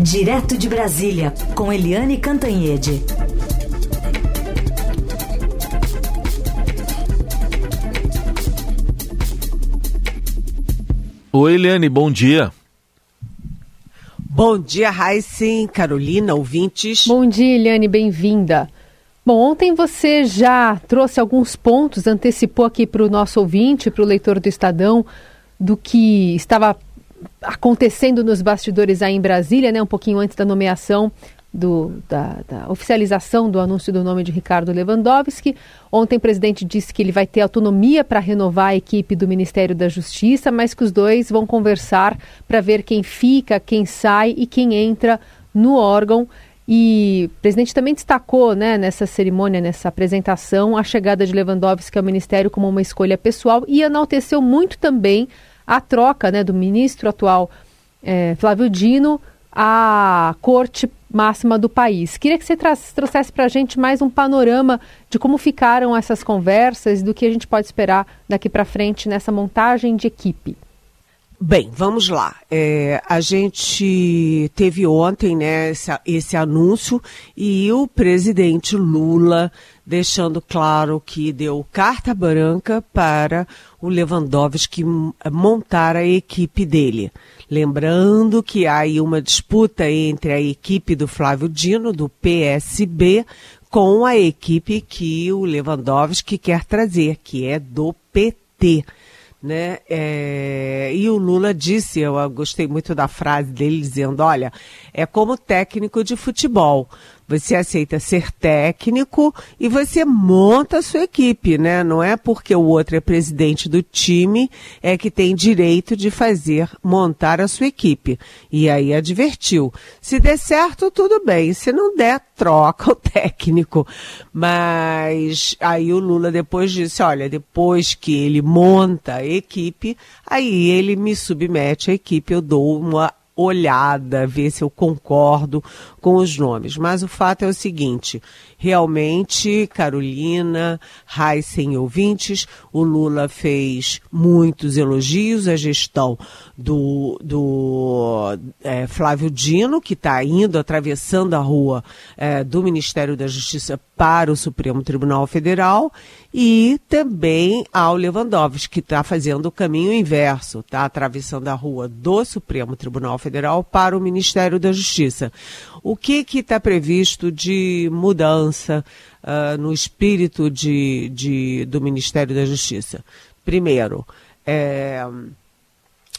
Direto de Brasília, com Eliane Cantanhede. Oi, Eliane, bom dia. Bom dia, Raíssen, Carolina, ouvintes. Bom dia, Eliane, bem-vinda. Bom, ontem você já trouxe alguns pontos, antecipou aqui para o nosso ouvinte, para o leitor do Estadão, do que estava acontecendo nos bastidores aí em Brasília, né, um pouquinho antes da nomeação do, da, da, oficialização do anúncio do nome de Ricardo Lewandowski. Ontem o presidente disse que ele vai ter autonomia para renovar a equipe do Ministério da Justiça, mas que os dois vão conversar para ver quem fica, quem sai e quem entra no órgão. E o presidente também destacou né, nessa cerimônia, nessa apresentação, a chegada de Lewandowski ao Ministério como uma escolha pessoal e enalteceu muito também a troca né, do ministro atual é, Flávio Dino à corte máxima do país. Queria que você trouxesse para a gente mais um panorama de como ficaram essas conversas e do que a gente pode esperar daqui para frente nessa montagem de equipe. Bem, vamos lá. É, a gente teve ontem né, esse, esse, anúncio e o presidente Lula deixando claro que deu carta branca para o Lewandowski montar a equipe dele. Lembrando que há aí uma disputa entre a equipe do Flávio Dino, do PSB, com a equipe que o Lewandowski quer trazer, que é do PT né? É, e o Lula disse, eu gostei muito da frase dele dizendo, olha, é como técnico de futebol. Você aceita ser técnico e você monta a sua equipe, né? Não é porque o outro é presidente do time é que tem direito de fazer montar a sua equipe. E aí advertiu. Se der certo, tudo bem. Se não der, troca o técnico. Mas aí o Lula depois disse, olha, depois que ele monta a equipe, aí ele me submete à equipe, eu dou uma olhada, ver se eu concordo com os nomes. Mas o fato é o seguinte: realmente, Carolina, Heisen ouvintes, o Lula fez muitos elogios à gestão do, do é, Flávio Dino, que está indo, atravessando a rua é, do Ministério da Justiça para o Supremo Tribunal Federal, e também ao Lewandowski, que está fazendo o caminho inverso, está atravessando a rua do Supremo Tribunal Federal para o Ministério da Justiça. O que está previsto de mudança uh, no espírito de, de, do Ministério da Justiça? Primeiro, é,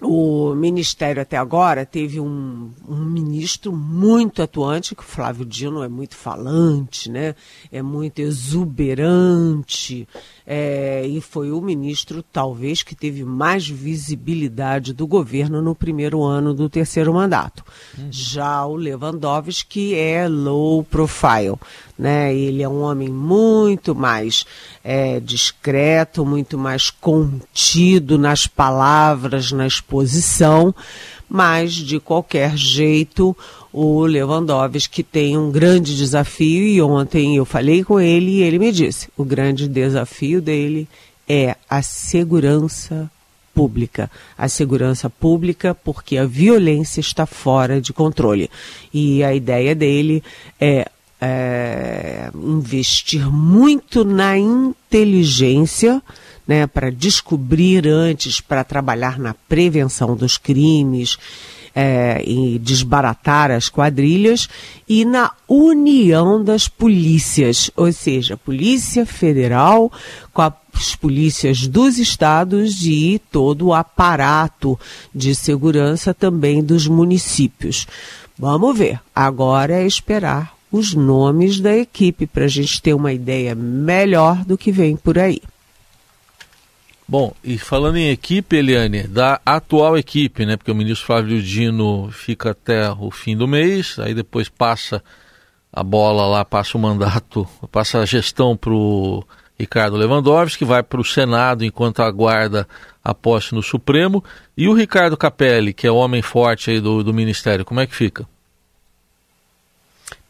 o Ministério até agora teve um, um, ministro muito atuante, que o Flávio Dino é muito falante, né? é muito exuberante, é, e foi o ministro, talvez, que teve mais visibilidade do governo no primeiro ano do terceiro mandato. Uhum. Já o Lewandowski é low profile, né? Ele é um homem muito mais é, discreto, muito mais contido nas palavras, na exposição, mas de qualquer jeito o Lewandowski tem um grande desafio e ontem eu falei com ele e ele me disse: o grande desafio dele é a segurança pública. A segurança pública porque a violência está fora de controle. E a ideia dele é, é investir muito na inteligência. Né, para descobrir antes, para trabalhar na prevenção dos crimes é, em desbaratar as quadrilhas e na união das polícias, ou seja, Polícia Federal com as polícias dos estados e todo o aparato de segurança também dos municípios. Vamos ver. Agora é esperar os nomes da equipe para a gente ter uma ideia melhor do que vem por aí. Bom, e falando em equipe, Eliane, da atual equipe, né? Porque o ministro Flávio Dino fica até o fim do mês, aí depois passa a bola lá, passa o mandato, passa a gestão para o Ricardo Lewandowski, que vai para o Senado enquanto aguarda a posse no Supremo. E o Ricardo Capelli, que é o homem forte aí do, do Ministério, como é que fica?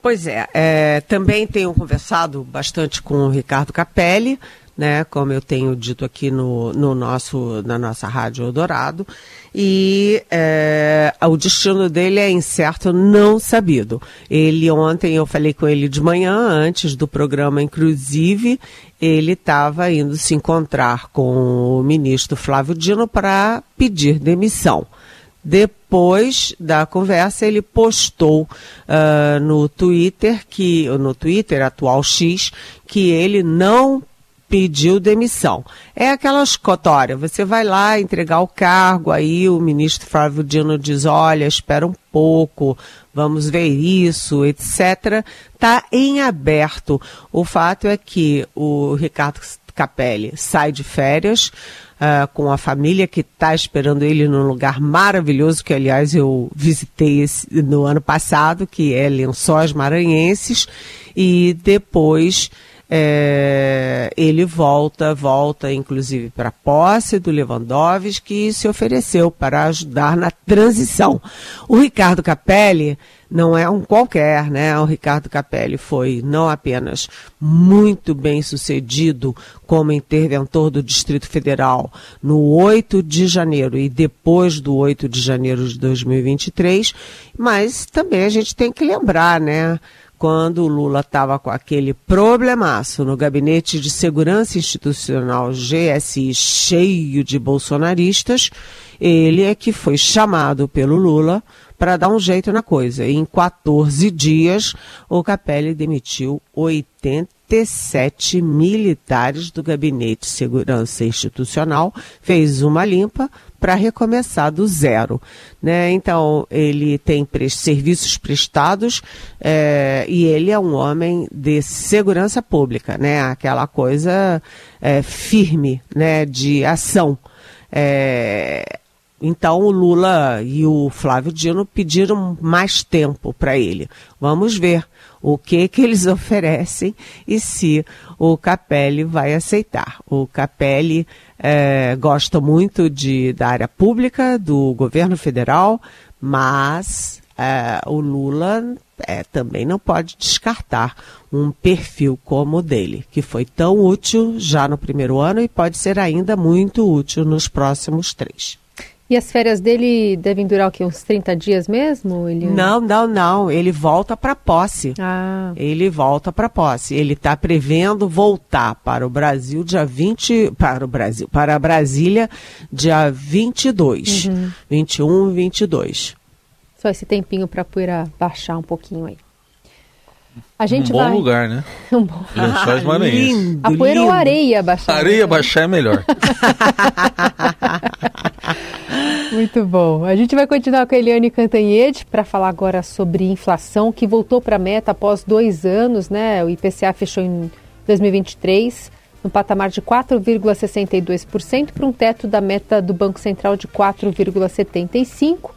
Pois é, é, também tenho conversado bastante com o Ricardo Capelli, né, como eu tenho dito aqui no, no nosso, na nossa Rádio Eldorado, e é, o destino dele é incerto, não sabido. Ele ontem, eu falei com ele de manhã, antes do programa, inclusive, ele estava indo se encontrar com o ministro Flávio Dino para pedir demissão. Depois da conversa, ele postou uh, no Twitter que no Twitter atual X que ele não pediu demissão. É aquela escotória, você vai lá entregar o cargo, aí o ministro Flávio Dino diz, olha, espera um pouco, vamos ver isso, etc. Está em aberto. O fato é que o Ricardo Capelli sai de férias, Uh, com a família que está esperando ele num lugar maravilhoso, que aliás eu visitei esse, no ano passado, que é Lençóis Maranhenses, e depois é, ele volta, volta inclusive para a posse do Lewandowski, que se ofereceu para ajudar na transição. O Ricardo Capelli não é um qualquer, né? O Ricardo Capelli foi não apenas muito bem sucedido como interventor do Distrito Federal no 8 de janeiro e depois do 8 de janeiro de 2023, mas também a gente tem que lembrar, né? Quando o Lula estava com aquele problemaço no Gabinete de Segurança Institucional GSI cheio de bolsonaristas, ele é que foi chamado pelo Lula para dar um jeito na coisa. Em 14 dias, o Capelli demitiu 87 militares do Gabinete de Segurança Institucional, fez uma limpa para recomeçar do zero. Né? Então, ele tem pre serviços prestados é, e ele é um homem de segurança pública, né? aquela coisa é, firme né? de ação. É, então o Lula e o Flávio Dino pediram mais tempo para ele. Vamos ver o que que eles oferecem e se o Capelli vai aceitar. O Capelli é, gosta muito de, da área pública, do governo federal, mas é, o Lula é, também não pode descartar um perfil como o dele, que foi tão útil já no primeiro ano e pode ser ainda muito útil nos próximos três. E as férias dele devem durar o quê? Uns 30 dias mesmo? Ele... Não, não, não. Ele volta para posse. Ah. Ele volta para posse. Ele está prevendo voltar para o Brasil dia 20. Para o Brasil, para Brasília, dia 22. Uhum. 21, 22. Só esse tempinho para poder baixar um pouquinho aí. A gente um bom vai... lugar, né? um bom... Lençóis Maranhenses. A poeira ou areia baixar? Areia baixar é melhor. Muito bom. A gente vai continuar com a Eliane Cantanhede para falar agora sobre inflação, que voltou para a meta após dois anos, né? O IPCA fechou em 2023 no patamar de 4,62% para um teto da meta do Banco Central de 4,75%.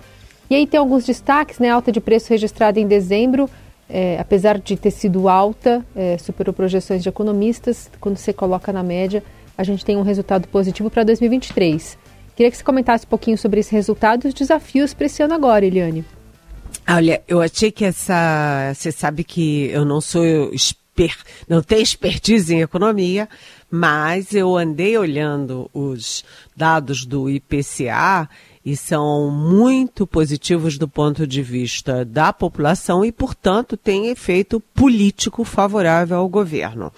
E aí tem alguns destaques, né? Alta de preço registrada em dezembro, é, apesar de ter sido alta, é, superou projeções de economistas. Quando você coloca na média, a gente tem um resultado positivo para 2023. Queria que você comentasse um pouquinho sobre esse resultado e os desafios para esse ano agora, Eliane. Olha, eu achei que essa. Você sabe que eu não sou exper, não tenho expertise em economia, mas eu andei olhando os dados do IPCA e são muito positivos do ponto de vista da população e, portanto, têm efeito político favorável ao governo.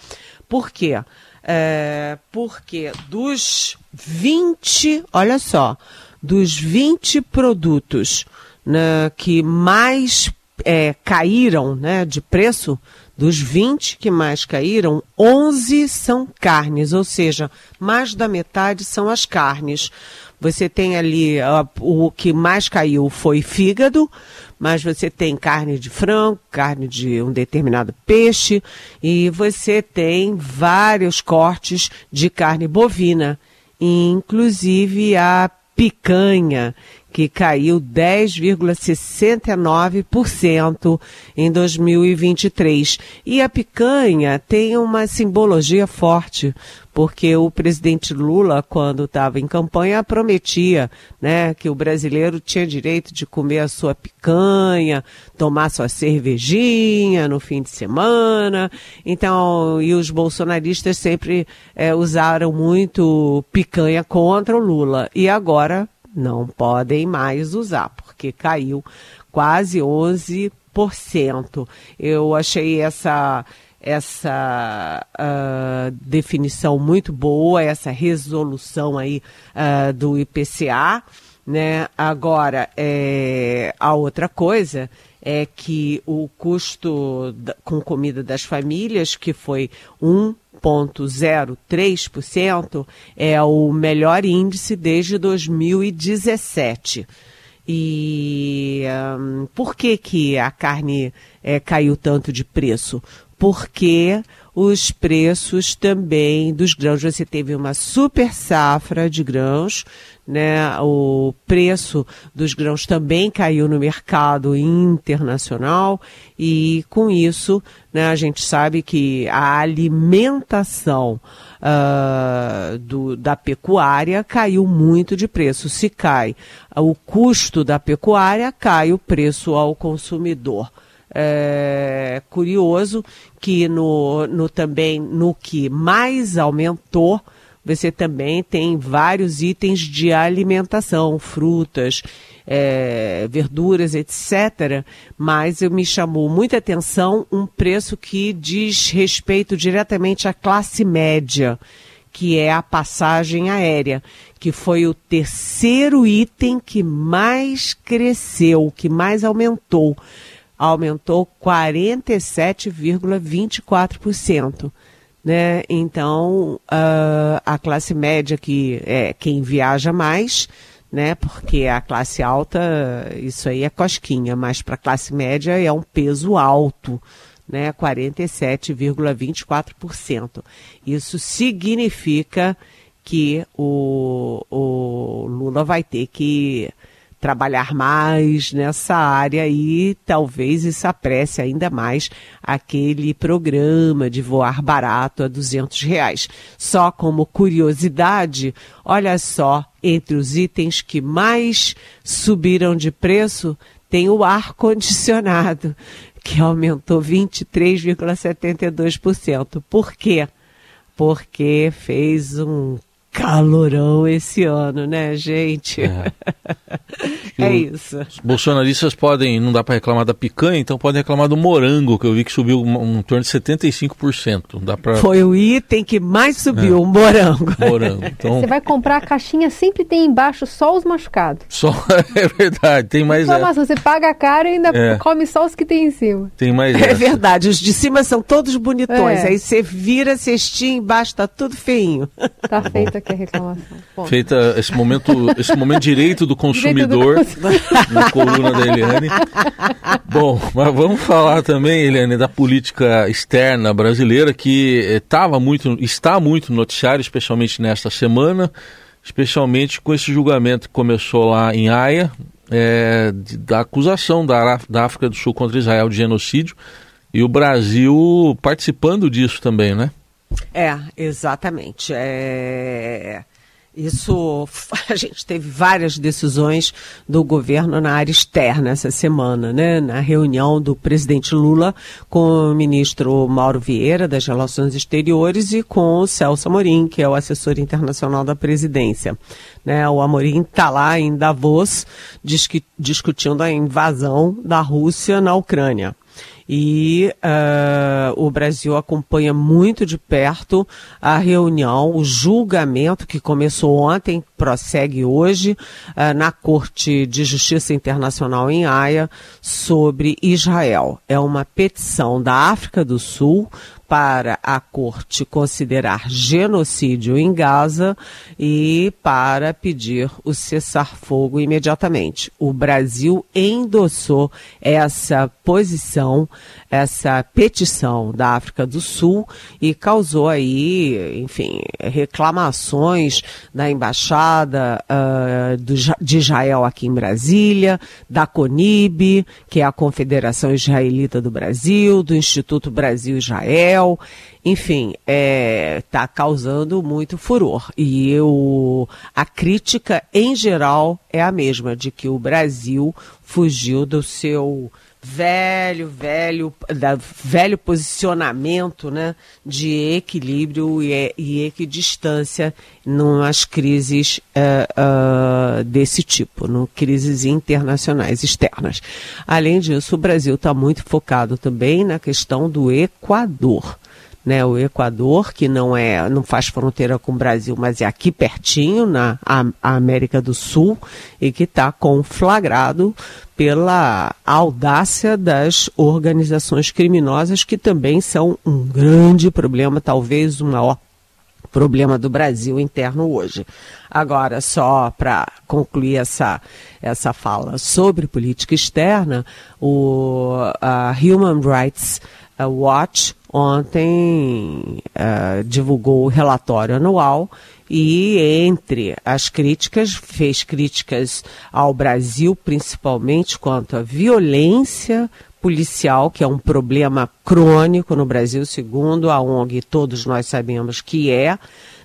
Por quê? É, porque dos 20, olha só, dos 20 produtos né, que mais é, caíram né, de preço, dos 20 que mais caíram, 11 são carnes, ou seja, mais da metade são as carnes. Você tem ali, uh, o que mais caiu foi fígado, mas você tem carne de frango, carne de um determinado peixe, e você tem vários cortes de carne bovina, inclusive a picanha, que caiu 10,69% em 2023. E a picanha tem uma simbologia forte, porque o presidente Lula, quando estava em campanha, prometia né, que o brasileiro tinha direito de comer a sua picanha, tomar sua cervejinha no fim de semana. Então, e os bolsonaristas sempre é, usaram muito picanha contra o Lula. E agora não podem mais usar, porque caiu quase 11%. Eu achei essa essa uh, definição muito boa, essa resolução aí uh, do IPCA, né? Agora, é, a outra coisa é que o custo da, com comida das famílias, que foi um 0,03% é o melhor índice desde 2017. E um, por que, que a carne é, caiu tanto de preço? Porque os preços também dos grãos. Você teve uma super safra de grãos, né? O preço dos grãos também caiu no mercado internacional e com isso, né, a gente sabe que a alimentação uh, do, da pecuária caiu muito de preço. Se cai o custo da pecuária, cai o preço ao consumidor. É curioso que no, no também no que mais aumentou você também tem vários itens de alimentação, frutas, é, verduras, etc. Mas eu me chamou muita atenção um preço que diz respeito diretamente à classe média, que é a passagem aérea, que foi o terceiro item que mais cresceu, que mais aumentou. Aumentou 47,24% né? Então, uh, a classe média que é quem viaja mais, né? Porque a classe alta, isso aí é cosquinha, mas para a classe média é um peso alto, né? 47,24%. Isso significa que o, o Lula vai ter que trabalhar mais nessa área e talvez isso apresse ainda mais aquele programa de voar barato a 200 reais. Só como curiosidade, olha só, entre os itens que mais subiram de preço, tem o ar-condicionado, que aumentou 23,72%. Por quê? Porque fez um calorão esse ano, né, gente? É, é isso. Os bolsonaristas podem, não dá para reclamar da picanha, então podem reclamar do morango, que eu vi que subiu um, um torno de 75%. Dá pra... Foi o item que mais subiu, é. o morango. Morango. Então... Você vai comprar a caixinha, sempre tem embaixo só os machucados. Só, é verdade, tem mais essa. Você paga a cara e ainda é. come só os que tem em cima. Tem mais É essa. verdade, os de cima são todos bonitões, é. aí você vira a cestinha embaixo, tá tudo feinho. Tá feito aqui a reclamação. Bom. Feita esse momento, esse momento direito do consumidor direito do na coluna da Eliane. Bom, mas vamos falar também, Eliane, da política externa brasileira que estava muito, está muito no noticiário, especialmente nesta semana, especialmente com esse julgamento que começou lá em Haia, é, da acusação da, da África do Sul contra Israel de genocídio e o Brasil participando disso também, né? É, exatamente. É... Isso, a gente teve várias decisões do governo na área externa essa semana, né? Na reunião do presidente Lula com o ministro Mauro Vieira das Relações Exteriores e com o Celso Amorim, que é o assessor internacional da presidência. Né? O Amorim está lá em Davos discutindo a invasão da Rússia na Ucrânia e uh, o Brasil acompanha muito de perto a reunião, o julgamento que começou ontem, prossegue hoje uh, na Corte de Justiça Internacional em Haia sobre Israel. É uma petição da África do Sul para a corte considerar genocídio em Gaza e para pedir o cessar-fogo imediatamente. O Brasil endossou essa posição, essa petição da África do Sul e causou aí, enfim, reclamações da embaixada Embaixada uh, do, de Israel aqui em Brasília, da CONIB, que é a Confederação Israelita do Brasil, do Instituto Brasil-Israel, enfim, está é, tá causando muito furor. E eu, a crítica, em geral, é a mesma, de que o Brasil fugiu do seu velho, velho, da, velho posicionamento né, de equilíbrio e, e equidistância nas crises uh, uh, desse tipo, no crises internacionais externas. Além disso, o Brasil está muito focado também na questão do Equador né, o Equador, que não é, não faz fronteira com o Brasil, mas é aqui pertinho, na a, a América do Sul, e que está conflagrado pela audácia das organizações criminosas, que também são um grande problema, talvez o maior problema do Brasil interno hoje. Agora, só para concluir essa, essa fala sobre política externa, o a Human Rights Watch ontem uh, divulgou o relatório anual e entre as críticas fez críticas ao Brasil principalmente quanto à violência policial, que é um problema crônico no Brasil, segundo a ONG, todos nós sabemos que é,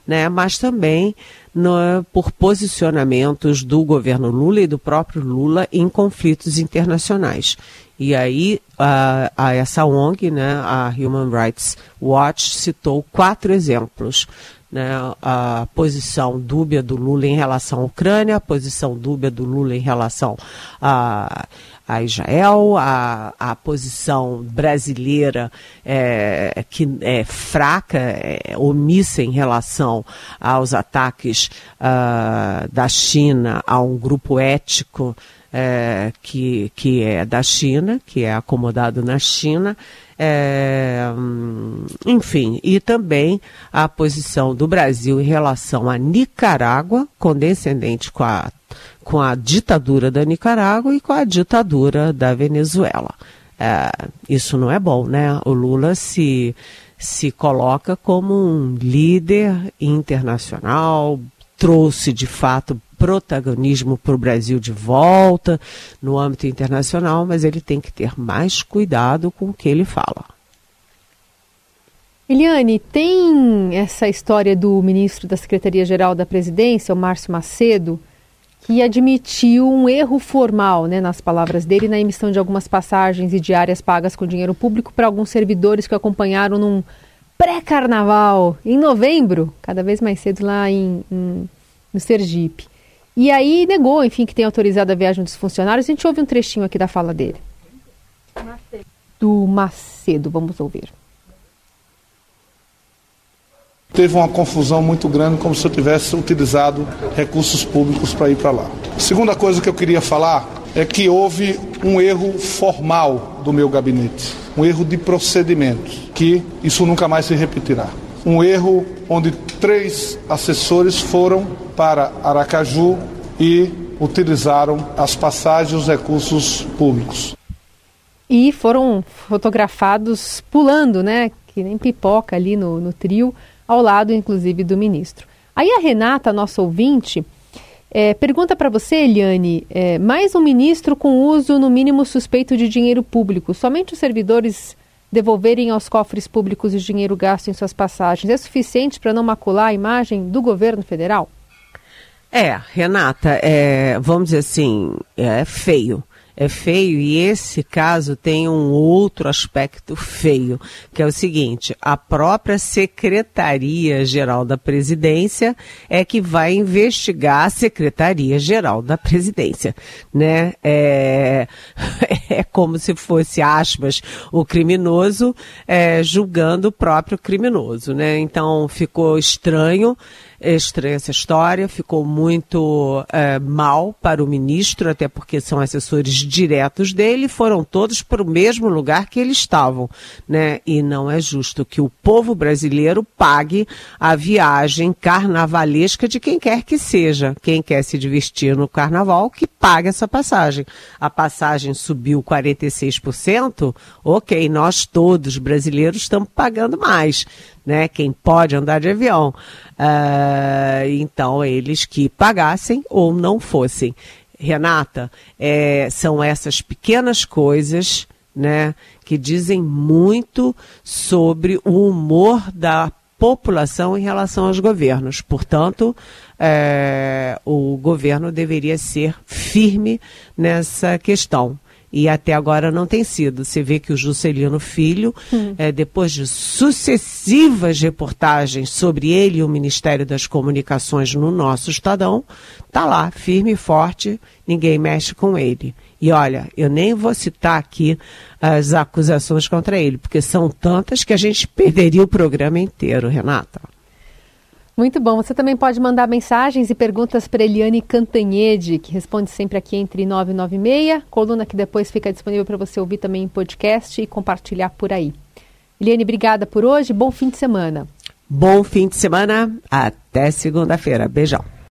né, mas também no, por posicionamentos do governo Lula e do próprio Lula em conflitos internacionais. E aí a, a, essa ONG, né, a Human Rights Watch, citou quatro exemplos. Né, a posição dúbia do Lula em relação à Ucrânia, a posição dúbia do Lula em relação a, a Israel, a, a posição brasileira é, que é fraca, é, omissa em relação aos ataques uh, da China a um grupo ético é, que, que é da China, que é acomodado na China, é, enfim, e também a posição do Brasil em relação a Nicarágua, condescendente com a, com a ditadura da Nicarágua e com a ditadura da Venezuela. É, isso não é bom, né? O Lula se, se coloca como um líder internacional, trouxe de fato protagonismo para o Brasil de volta no âmbito internacional, mas ele tem que ter mais cuidado com o que ele fala. Eliane, tem essa história do ministro da Secretaria-Geral da Presidência, o Márcio Macedo, que admitiu um erro formal, né, nas palavras dele, na emissão de algumas passagens e diárias pagas com dinheiro público para alguns servidores que acompanharam num pré-carnaval em novembro, cada vez mais cedo lá em, em no Sergipe. E aí negou, enfim, que tem autorizado a viagem dos funcionários. A gente ouve um trechinho aqui da fala dele. Do Macedo, vamos ouvir. Teve uma confusão muito grande, como se eu tivesse utilizado recursos públicos para ir para lá. Segunda coisa que eu queria falar é que houve um erro formal do meu gabinete, um erro de procedimento, que isso nunca mais se repetirá. Um erro onde três assessores foram para Aracaju e utilizaram as passagens e os recursos públicos. E foram fotografados pulando, né? Que nem pipoca ali no, no trio, ao lado, inclusive, do ministro. Aí a Renata, nossa ouvinte, é, pergunta para você, Eliane, é, mais um ministro com uso, no mínimo, suspeito de dinheiro público. Somente os servidores devolverem aos cofres públicos o dinheiro gasto em suas passagens é suficiente para não macular a imagem do governo federal? É, Renata, é, vamos dizer assim, é feio é feio e esse caso tem um outro aspecto feio, que é o seguinte: a própria Secretaria-Geral da Presidência é que vai investigar a Secretaria-Geral da Presidência, né? É, é como se fosse aspas o criminoso é, julgando o próprio criminoso, né? Então ficou estranho estranha essa história, ficou muito é, mal para o ministro, até porque são assessores diretos dele, foram todos para o mesmo lugar que eles estavam, né? E não é justo que o povo brasileiro pague a viagem carnavalesca de quem quer que seja. Quem quer se divertir no carnaval, que pague essa passagem. A passagem subiu 46%, ok, nós todos brasileiros estamos pagando mais né? Quem pode andar de avião. Uh, então, eles que pagassem ou não fossem. Renata, é, são essas pequenas coisas, né, que dizem muito sobre o humor da população em relação aos governos. Portanto, é, o governo deveria ser firme nessa questão e até agora não tem sido. Você vê que o Juscelino Filho, hum. é, depois de sucessivas reportagens sobre ele e o Ministério das Comunicações no nosso Estadão, está lá, firme e forte, ninguém mexe com ele. E olha, eu nem vou citar aqui as acusações contra ele, porque são tantas que a gente perderia o programa inteiro, Renata. Muito bom. Você também pode mandar mensagens e perguntas para Eliane Cantanhede, que responde sempre aqui entre 9 e 9 e meia. Coluna que depois fica disponível para você ouvir também em podcast e compartilhar por aí. Eliane, obrigada por hoje. Bom fim de semana. Bom fim de semana. Até segunda-feira. Beijão.